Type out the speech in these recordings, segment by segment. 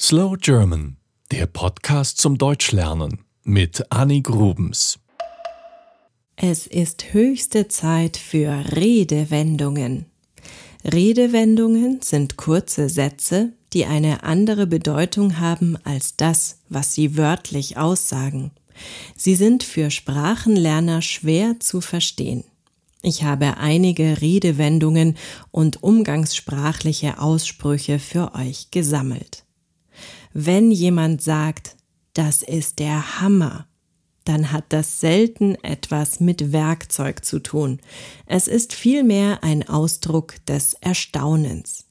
Slow German, der Podcast zum Deutschlernen mit Annie Grubens. Es ist höchste Zeit für Redewendungen. Redewendungen sind kurze Sätze, die eine andere Bedeutung haben als das, was sie wörtlich aussagen. Sie sind für Sprachenlerner schwer zu verstehen. Ich habe einige Redewendungen und umgangssprachliche Aussprüche für euch gesammelt. Wenn jemand sagt, das ist der Hammer, dann hat das selten etwas mit Werkzeug zu tun. Es ist vielmehr ein Ausdruck des Erstaunens.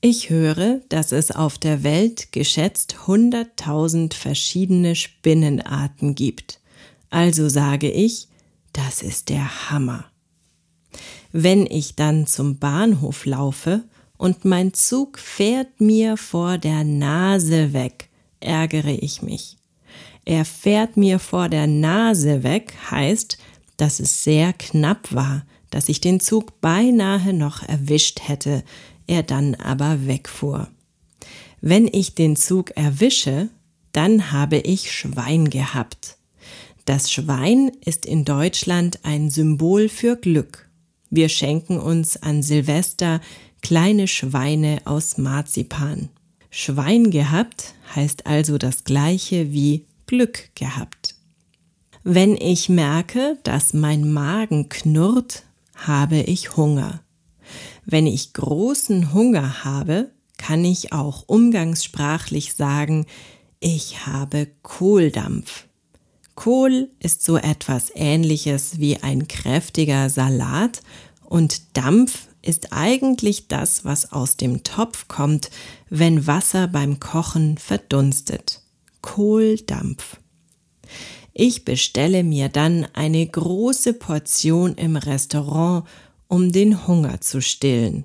Ich höre, dass es auf der Welt geschätzt 100.000 verschiedene Spinnenarten gibt. Also sage ich, das ist der Hammer. Wenn ich dann zum Bahnhof laufe und mein Zug fährt mir vor der Nase weg, ärgere ich mich. Er fährt mir vor der Nase weg heißt, dass es sehr knapp war, dass ich den Zug beinahe noch erwischt hätte, er dann aber wegfuhr. Wenn ich den Zug erwische, dann habe ich Schwein gehabt. Das Schwein ist in Deutschland ein Symbol für Glück. Wir schenken uns an Silvester kleine Schweine aus Marzipan. Schwein gehabt heißt also das gleiche wie Glück gehabt. Wenn ich merke, dass mein Magen knurrt, habe ich Hunger. Wenn ich großen Hunger habe, kann ich auch umgangssprachlich sagen, ich habe Kohldampf. Kohl ist so etwas ähnliches wie ein kräftiger Salat und Dampf ist eigentlich das, was aus dem Topf kommt, wenn Wasser beim Kochen verdunstet. Kohldampf. Ich bestelle mir dann eine große Portion im Restaurant, um den Hunger zu stillen.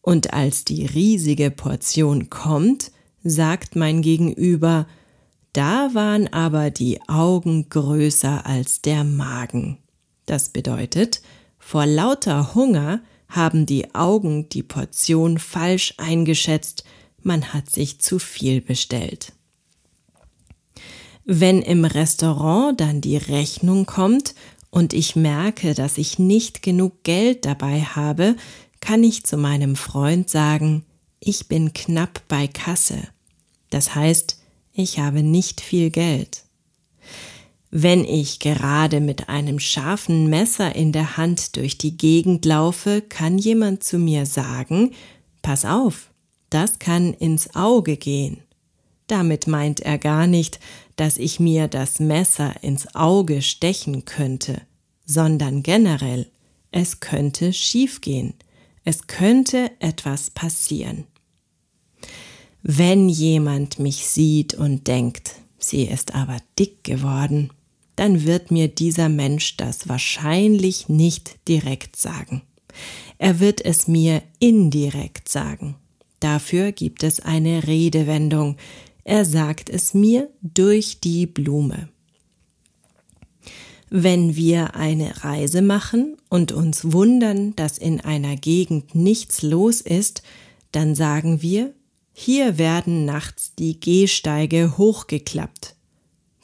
Und als die riesige Portion kommt, sagt mein Gegenüber, da waren aber die Augen größer als der Magen. Das bedeutet, vor lauter Hunger haben die Augen die Portion falsch eingeschätzt, man hat sich zu viel bestellt. Wenn im Restaurant dann die Rechnung kommt und ich merke, dass ich nicht genug Geld dabei habe, kann ich zu meinem Freund sagen, ich bin knapp bei Kasse. Das heißt, ich habe nicht viel Geld. Wenn ich gerade mit einem scharfen Messer in der Hand durch die Gegend laufe, kann jemand zu mir sagen, Pass auf, das kann ins Auge gehen. Damit meint er gar nicht, dass ich mir das Messer ins Auge stechen könnte, sondern generell, es könnte schiefgehen, es könnte etwas passieren. Wenn jemand mich sieht und denkt, sie ist aber dick geworden, dann wird mir dieser Mensch das wahrscheinlich nicht direkt sagen. Er wird es mir indirekt sagen. Dafür gibt es eine Redewendung. Er sagt es mir durch die Blume. Wenn wir eine Reise machen und uns wundern, dass in einer Gegend nichts los ist, dann sagen wir, hier werden nachts die Gehsteige hochgeklappt.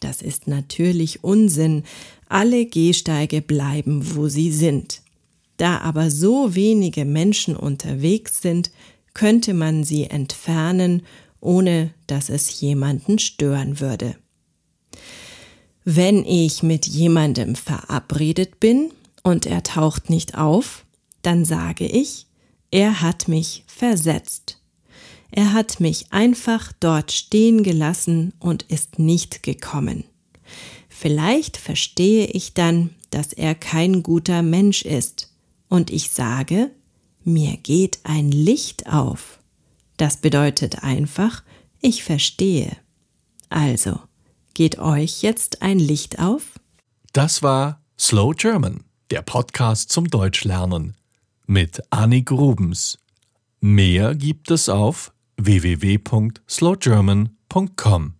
Das ist natürlich Unsinn. Alle Gehsteige bleiben, wo sie sind. Da aber so wenige Menschen unterwegs sind, könnte man sie entfernen, ohne dass es jemanden stören würde. Wenn ich mit jemandem verabredet bin und er taucht nicht auf, dann sage ich, er hat mich versetzt. Er hat mich einfach dort stehen gelassen und ist nicht gekommen. Vielleicht verstehe ich dann, dass er kein guter Mensch ist, und ich sage, mir geht ein Licht auf. Das bedeutet einfach, ich verstehe. Also, geht euch jetzt ein Licht auf? Das war Slow German, der Podcast zum Deutschlernen mit Annie Grubens. Mehr gibt es auf www.slowgerman.com